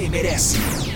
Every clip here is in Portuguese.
você merece.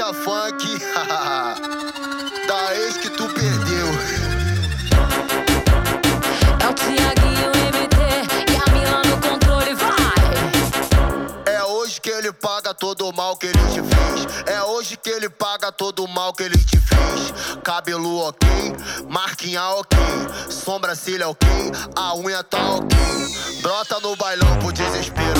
Marcha funk da ex que tu perdeu. É o Tiaguinho MT e a Mila no controle, vai! É hoje que ele paga todo o mal que ele te fez. É hoje que ele paga todo o mal que ele te fez. Cabelo ok, marquinha ok, sobrancelha ok, a unha tá ok. Brota no bailão pro desespero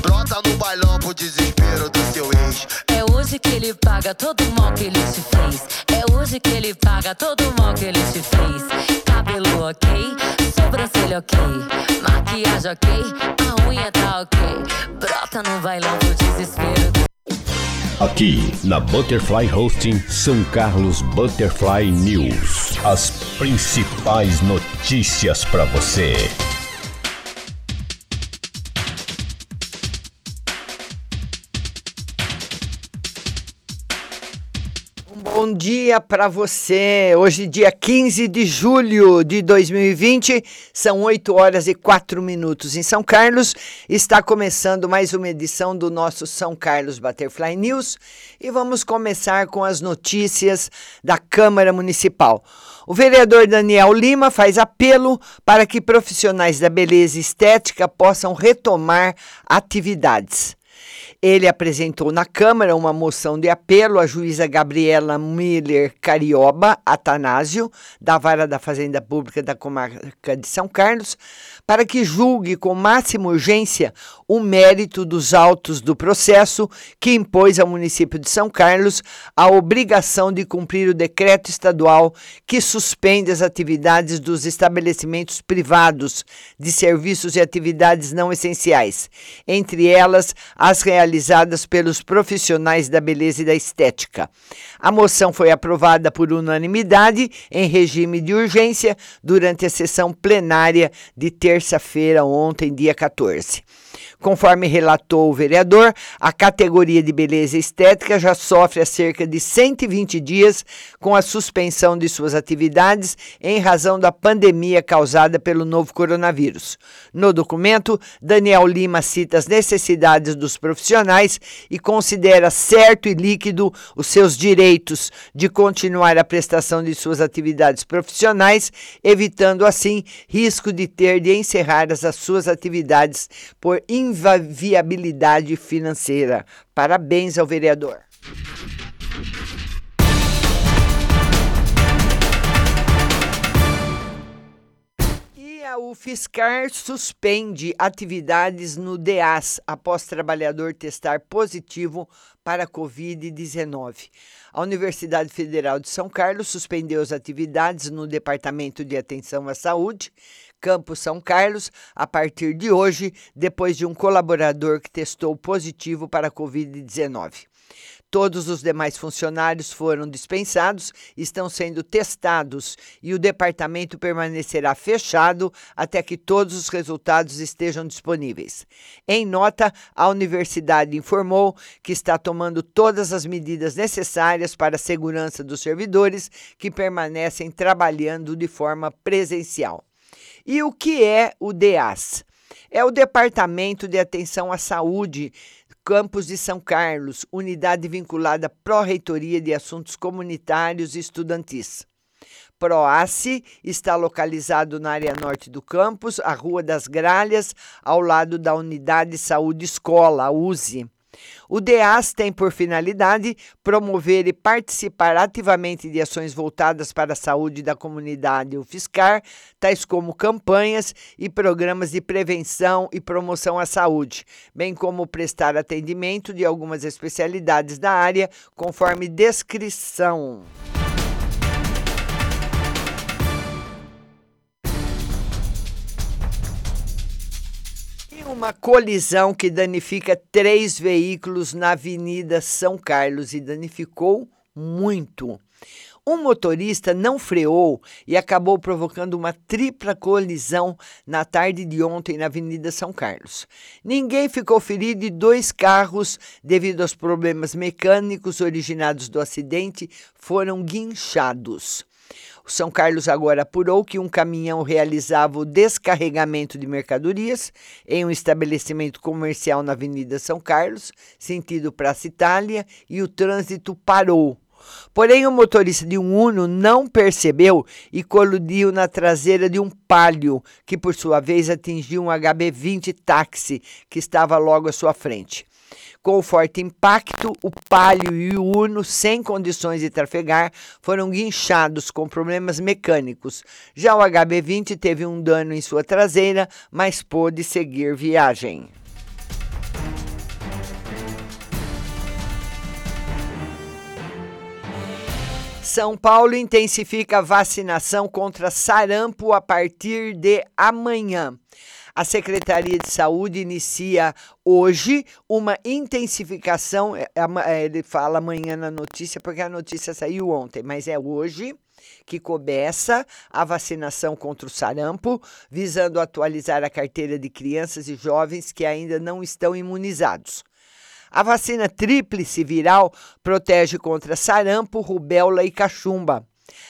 Brota no bailão pro desespero do seu ex. É hoje que ele paga todo o mal que ele te fez. É hoje que ele paga todo o mal que ele te fez. Cabelo ok, sobrancelha ok, maquiagem ok, a unha tá ok. Brota no bailão pro desespero do Aqui na Butterfly Hosting São Carlos Butterfly News. As principais notícias para você. Bom dia para você. Hoje, dia 15 de julho de 2020, são 8 horas e 4 minutos em São Carlos. Está começando mais uma edição do nosso São Carlos Butterfly News e vamos começar com as notícias da Câmara Municipal. O vereador Daniel Lima faz apelo para que profissionais da beleza estética possam retomar atividades. Ele apresentou na Câmara uma moção de apelo à juíza Gabriela Miller Carioba Atanásio, da Vara da Fazenda Pública da Comarca de São Carlos, para que julgue com máxima urgência o mérito dos autos do processo que impôs ao município de São Carlos a obrigação de cumprir o decreto estadual que suspende as atividades dos estabelecimentos privados de serviços e atividades não essenciais, entre elas as realizadas pelos profissionais da beleza e da estética. A moção foi aprovada por unanimidade em regime de urgência durante a sessão plenária de terça-feira, ontem, dia 14. Conforme relatou o vereador, a categoria de beleza estética já sofre há cerca de 120 dias com a suspensão de suas atividades em razão da pandemia causada pelo novo coronavírus. No documento, Daniel Lima cita as necessidades dos profissionais e considera certo e líquido os seus direitos de continuar a prestação de suas atividades profissionais, evitando assim risco de ter de encerrar as suas atividades por inviabilidade financeira. Parabéns ao vereador. A UFSCar suspende atividades no DEAS após trabalhador testar positivo para a Covid-19. A Universidade Federal de São Carlos suspendeu as atividades no Departamento de Atenção à Saúde, Campo São Carlos, a partir de hoje, depois de um colaborador que testou positivo para a Covid-19. Todos os demais funcionários foram dispensados, estão sendo testados e o departamento permanecerá fechado até que todos os resultados estejam disponíveis. Em nota, a universidade informou que está tomando todas as medidas necessárias para a segurança dos servidores que permanecem trabalhando de forma presencial. E o que é o DEAS? é o Departamento de Atenção à Saúde Campos de São Carlos, unidade vinculada à Pró-Reitoria de Assuntos Comunitários e Estudantis. PROACE está localizado na área norte do campus, a Rua das Gralhas, ao lado da Unidade Saúde Escola, USE. O DEAS tem por finalidade promover e participar ativamente de ações voltadas para a saúde da comunidade UFSCar, tais como campanhas e programas de prevenção e promoção à saúde, bem como prestar atendimento de algumas especialidades da área, conforme descrição. Uma colisão que danifica três veículos na Avenida São Carlos e danificou muito. Um motorista não freou e acabou provocando uma tripla colisão na tarde de ontem na Avenida São Carlos. Ninguém ficou ferido e dois carros, devido aos problemas mecânicos originados do acidente, foram guinchados. São Carlos agora apurou que um caminhão realizava o descarregamento de mercadorias em um estabelecimento comercial na Avenida São Carlos, sentido Praça Itália, e o trânsito parou. Porém, o motorista de um Uno não percebeu e colidiu na traseira de um Palio, que por sua vez atingiu um HB20 táxi que estava logo à sua frente. Com forte impacto, o Palio e o Uno, sem condições de trafegar, foram guinchados com problemas mecânicos. Já o HB20 teve um dano em sua traseira, mas pôde seguir viagem. São Paulo intensifica a vacinação contra sarampo a partir de amanhã. A Secretaria de Saúde inicia hoje uma intensificação. É, é, ele fala amanhã na notícia, porque a notícia saiu ontem, mas é hoje que começa a vacinação contra o sarampo, visando atualizar a carteira de crianças e jovens que ainda não estão imunizados. A vacina tríplice viral protege contra sarampo, rubéola e cachumba.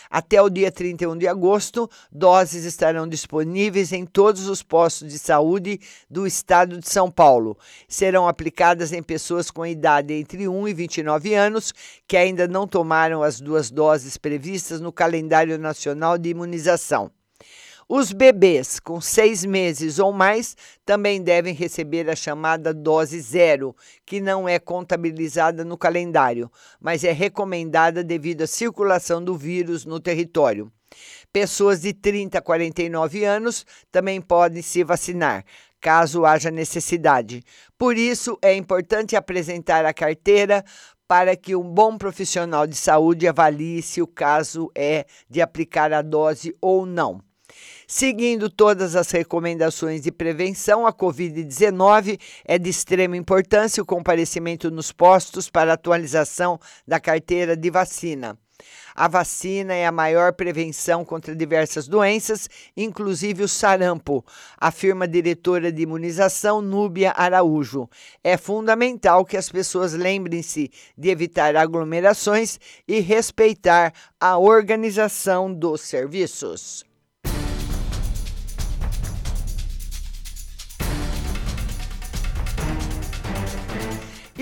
Até o dia 31 de agosto, doses estarão disponíveis em todos os postos de saúde do estado de São Paulo. Serão aplicadas em pessoas com idade entre 1 e 29 anos que ainda não tomaram as duas doses previstas no calendário nacional de imunização. Os bebês com seis meses ou mais também devem receber a chamada dose zero, que não é contabilizada no calendário, mas é recomendada devido à circulação do vírus no território. Pessoas de 30 a 49 anos também podem se vacinar, caso haja necessidade. Por isso, é importante apresentar a carteira para que um bom profissional de saúde avalie se o caso é de aplicar a dose ou não. Seguindo todas as recomendações de prevenção, a Covid-19 é de extrema importância o comparecimento nos postos para atualização da carteira de vacina. A vacina é a maior prevenção contra diversas doenças, inclusive o sarampo, afirma a diretora de imunização Núbia Araújo. É fundamental que as pessoas lembrem-se de evitar aglomerações e respeitar a organização dos serviços.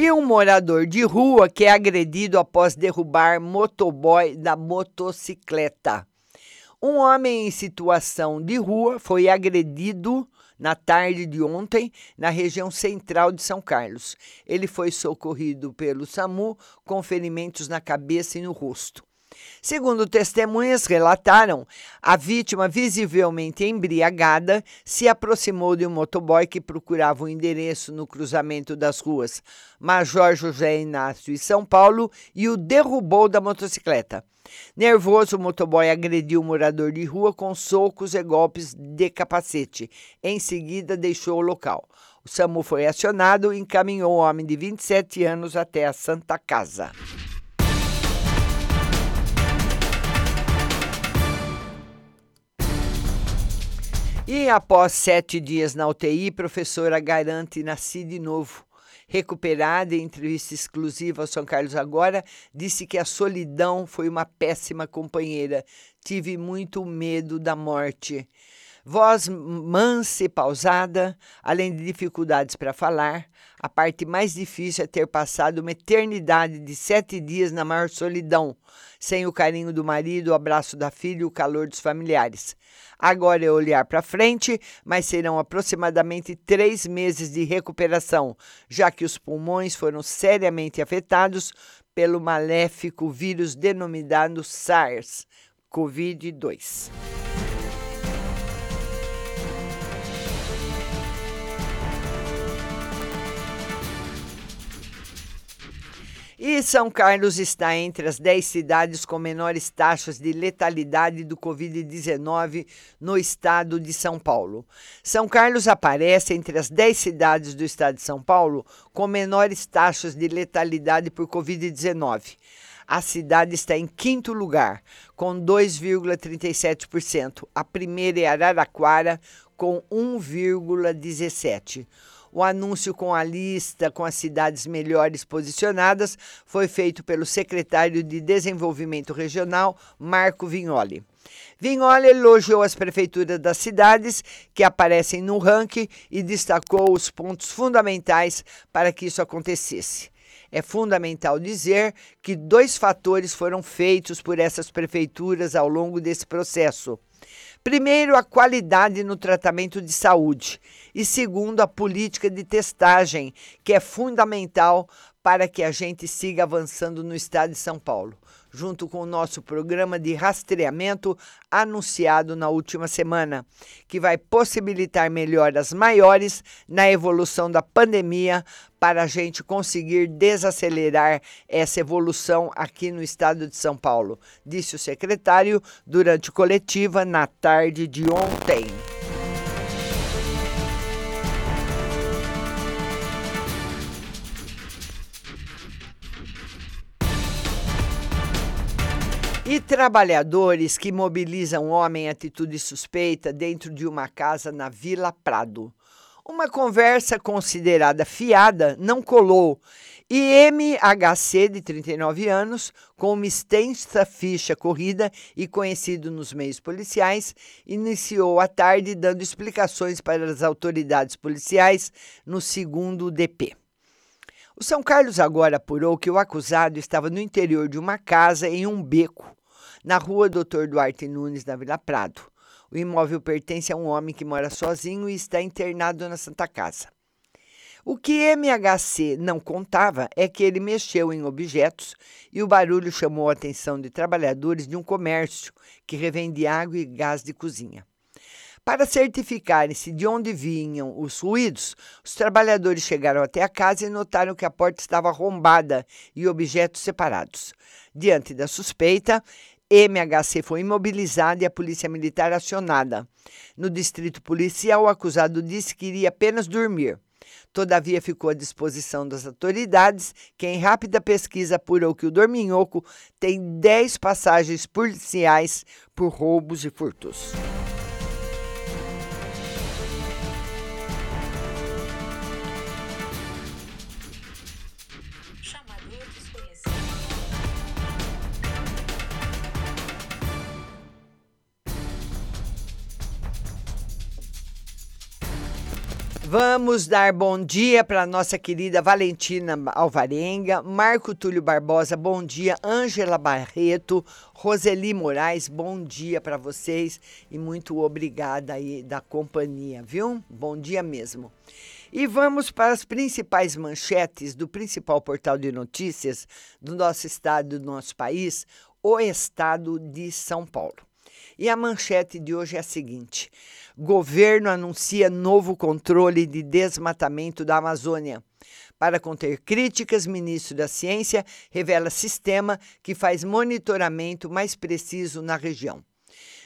E um morador de rua que é agredido após derrubar motoboy da motocicleta. Um homem em situação de rua foi agredido na tarde de ontem na região central de São Carlos. Ele foi socorrido pelo SAMU com ferimentos na cabeça e no rosto. Segundo testemunhas relataram, a vítima, visivelmente embriagada, se aproximou de um motoboy que procurava o um endereço no cruzamento das ruas Major José Inácio e São Paulo e o derrubou da motocicleta. Nervoso, o motoboy agrediu o morador de rua com socos e golpes de capacete. Em seguida, deixou o local. O SAMU foi acionado e encaminhou o homem de 27 anos até a Santa Casa. E após sete dias na UTI, professora garante nasci de novo. Recuperada em entrevista exclusiva ao São Carlos Agora, disse que a solidão foi uma péssima companheira. Tive muito medo da morte. Voz mansa e pausada, além de dificuldades para falar, a parte mais difícil é ter passado uma eternidade de sete dias na maior solidão, sem o carinho do marido, o abraço da filha e o calor dos familiares. Agora é olhar para frente, mas serão aproximadamente três meses de recuperação, já que os pulmões foram seriamente afetados pelo maléfico vírus denominado SARS-CoV-2. E São Carlos está entre as 10 cidades com menores taxas de letalidade do Covid-19 no estado de São Paulo. São Carlos aparece entre as 10 cidades do estado de São Paulo com menores taxas de letalidade por Covid-19. A cidade está em quinto lugar, com 2,37%. A primeira é Araraquara, com 1,17%. O anúncio com a lista com as cidades melhores posicionadas foi feito pelo secretário de Desenvolvimento Regional, Marco Vignoli. Vignoli elogiou as prefeituras das cidades que aparecem no ranking e destacou os pontos fundamentais para que isso acontecesse. É fundamental dizer que dois fatores foram feitos por essas prefeituras ao longo desse processo. Primeiro, a qualidade no tratamento de saúde. E segundo, a política de testagem, que é fundamental para que a gente siga avançando no estado de São Paulo, junto com o nosso programa de rastreamento anunciado na última semana, que vai possibilitar melhoras maiores na evolução da pandemia para a gente conseguir desacelerar essa evolução aqui no estado de São Paulo, disse o secretário durante coletiva na tarde de ontem. E trabalhadores que mobilizam homem em atitude suspeita dentro de uma casa na Vila Prado. Uma conversa considerada fiada não colou e MHC, de 39 anos, com uma extensa ficha corrida e conhecido nos meios policiais, iniciou a tarde dando explicações para as autoridades policiais no segundo DP. O São Carlos agora apurou que o acusado estava no interior de uma casa em um beco na rua Doutor Duarte Nunes, na Vila Prado. O imóvel pertence a um homem que mora sozinho e está internado na Santa Casa. O que MHC não contava é que ele mexeu em objetos e o barulho chamou a atenção de trabalhadores de um comércio que revende água e gás de cozinha. Para certificarem-se de onde vinham os ruídos, os trabalhadores chegaram até a casa e notaram que a porta estava arrombada e objetos separados. Diante da suspeita, MHC foi imobilizado e a polícia militar acionada. No distrito policial, o acusado disse que iria apenas dormir. Todavia, ficou à disposição das autoridades, que em rápida pesquisa apurou que o Dorminhoco tem 10 passagens policiais por roubos e furtos. Vamos dar bom dia para nossa querida Valentina Alvarenga, Marco Túlio Barbosa, bom dia, Ângela Barreto, Roseli Moraes, bom dia para vocês e muito obrigada aí da companhia, viu? Bom dia mesmo. E vamos para as principais manchetes do principal portal de notícias do nosso estado, do nosso país, o estado de São Paulo. E a manchete de hoje é a seguinte: Governo anuncia novo controle de desmatamento da Amazônia. Para conter críticas, ministro da Ciência revela sistema que faz monitoramento mais preciso na região.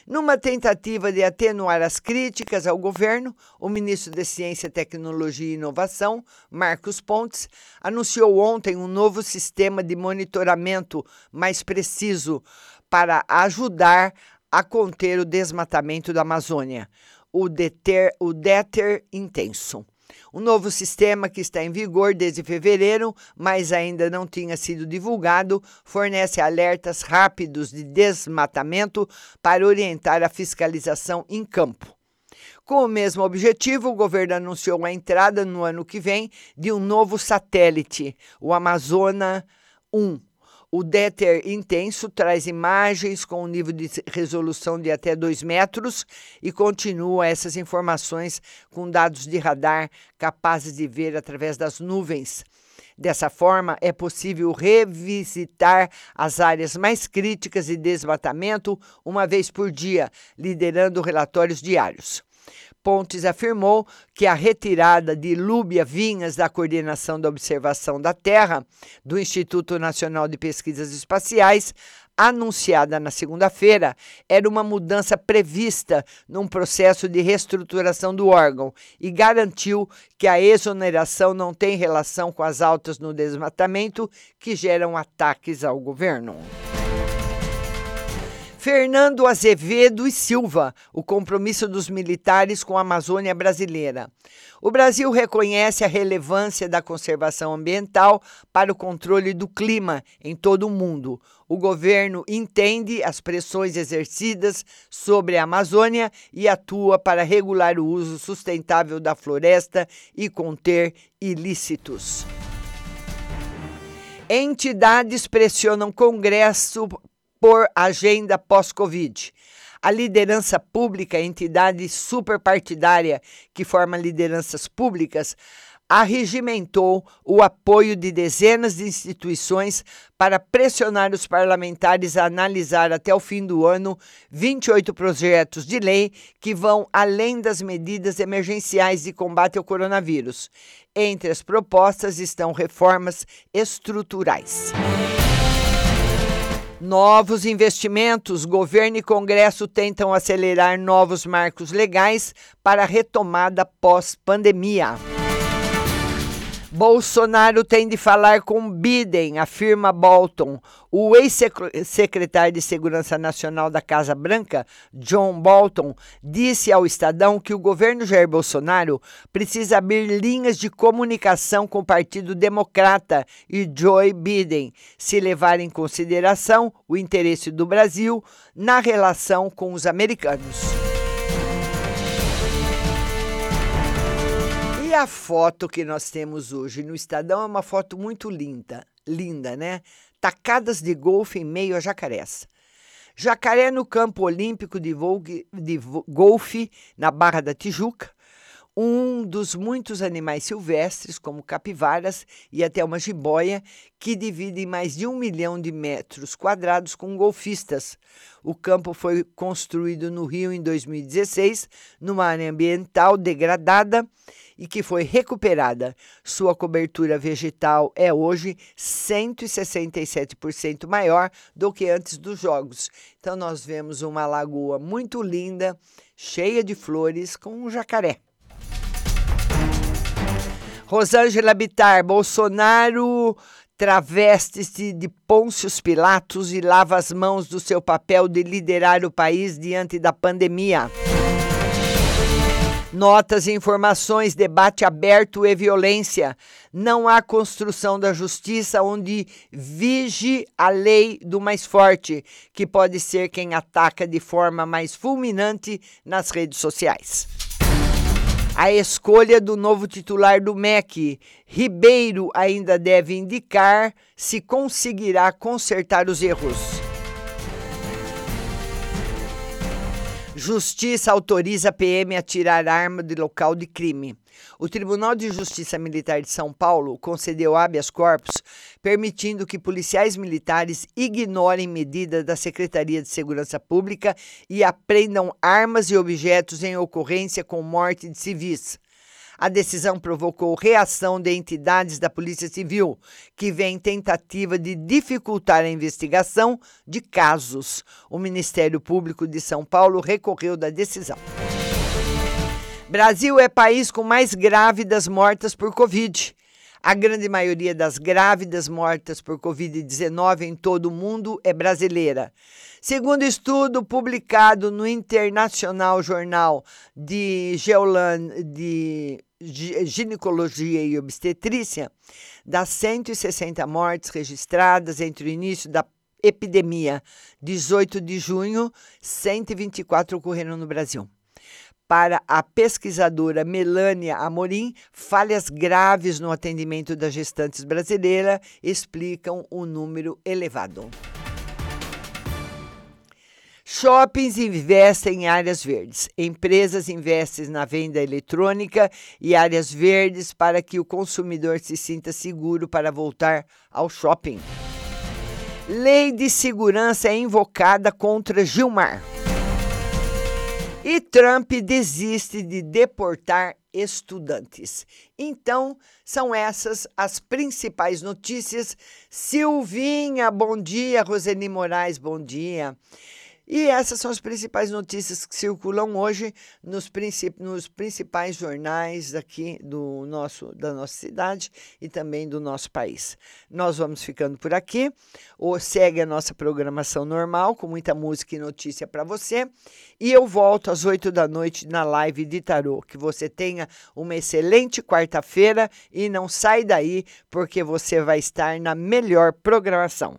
Numa tentativa de atenuar as críticas ao governo, o ministro da Ciência, Tecnologia e Inovação, Marcos Pontes, anunciou ontem um novo sistema de monitoramento mais preciso para ajudar a conter o desmatamento da Amazônia o Deter, o Deter Intenso. Um novo sistema que está em vigor desde fevereiro, mas ainda não tinha sido divulgado, fornece alertas rápidos de desmatamento para orientar a fiscalização em campo. Com o mesmo objetivo, o governo anunciou a entrada no ano que vem de um novo satélite, o Amazona 1. O Déter intenso traz imagens com um nível de resolução de até 2 metros e continua essas informações com dados de radar capazes de ver através das nuvens. Dessa forma, é possível revisitar as áreas mais críticas de desmatamento uma vez por dia, liderando relatórios diários. Pontes afirmou que a retirada de Lúbia Vinhas da coordenação da observação da Terra do Instituto Nacional de Pesquisas Espaciais, anunciada na segunda-feira, era uma mudança prevista num processo de reestruturação do órgão e garantiu que a exoneração não tem relação com as altas no desmatamento que geram ataques ao governo. Fernando Azevedo e Silva, o compromisso dos militares com a Amazônia brasileira. O Brasil reconhece a relevância da conservação ambiental para o controle do clima em todo o mundo. O governo entende as pressões exercidas sobre a Amazônia e atua para regular o uso sustentável da floresta e conter ilícitos. Entidades pressionam Congresso por agenda pós-Covid. A liderança pública, entidade superpartidária que forma lideranças públicas, arregimentou o apoio de dezenas de instituições para pressionar os parlamentares a analisar até o fim do ano 28 projetos de lei que vão além das medidas emergenciais de combate ao coronavírus. Entre as propostas estão reformas estruturais. Novos investimentos. Governo e Congresso tentam acelerar novos marcos legais para a retomada pós-pandemia. Bolsonaro tem de falar com Biden, afirma Bolton. O ex-secretário de Segurança Nacional da Casa Branca, John Bolton, disse ao Estadão que o governo Jair Bolsonaro precisa abrir linhas de comunicação com o Partido Democrata e Joe Biden, se levar em consideração o interesse do Brasil na relação com os americanos. A foto que nós temos hoje no Estadão é uma foto muito linda, linda, né? Tacadas de golfe em meio a jacarés. Jacaré no campo olímpico de, de golfe na Barra da Tijuca, um dos muitos animais silvestres, como capivaras e até uma jiboia, que dividem mais de um milhão de metros quadrados com golfistas. O campo foi construído no Rio em 2016, numa área ambiental degradada e que foi recuperada. Sua cobertura vegetal é hoje 167% maior do que antes dos Jogos. Então, nós vemos uma lagoa muito linda, cheia de flores, com um jacaré. Rosângela Bitar, Bolsonaro traveste-se de Pôncios Pilatos e lava as mãos do seu papel de liderar o país diante da pandemia. Notas e informações, debate aberto e violência. Não há construção da justiça onde vige a lei do mais forte, que pode ser quem ataca de forma mais fulminante nas redes sociais. A escolha do novo titular do MEC, Ribeiro, ainda deve indicar se conseguirá consertar os erros. Justiça autoriza a PM a tirar arma de local de crime. O Tribunal de Justiça Militar de São Paulo concedeu habeas corpus, permitindo que policiais militares ignorem medidas da Secretaria de Segurança Pública e apreendam armas e objetos em ocorrência com morte de civis. A decisão provocou reação de entidades da Polícia Civil, que vem tentativa de dificultar a investigação de casos. O Ministério Público de São Paulo recorreu da decisão. Brasil é país com mais grávidas mortas por Covid. A grande maioria das grávidas mortas por Covid-19 em todo o mundo é brasileira. Segundo estudo publicado no Internacional Jornal de, Geolan, de Ginecologia e Obstetrícia, das 160 mortes registradas entre o início da epidemia, 18 de junho, 124 ocorreram no Brasil. Para a pesquisadora Melânia Amorim, falhas graves no atendimento das gestantes brasileiras explicam o número elevado. Shoppings investem em áreas verdes. Empresas investem na venda eletrônica e áreas verdes para que o consumidor se sinta seguro para voltar ao shopping. Lei de segurança é invocada contra Gilmar. E Trump desiste de deportar estudantes. Então, são essas as principais notícias. Silvinha, bom dia. Roseni Moraes, bom dia. E essas são as principais notícias que circulam hoje nos, princip nos principais jornais aqui do nosso, da nossa cidade e também do nosso país. Nós vamos ficando por aqui. Ou segue a nossa programação normal, com muita música e notícia para você. E eu volto às 8 da noite na live de tarô. Que você tenha uma excelente quarta-feira e não sai daí, porque você vai estar na melhor programação.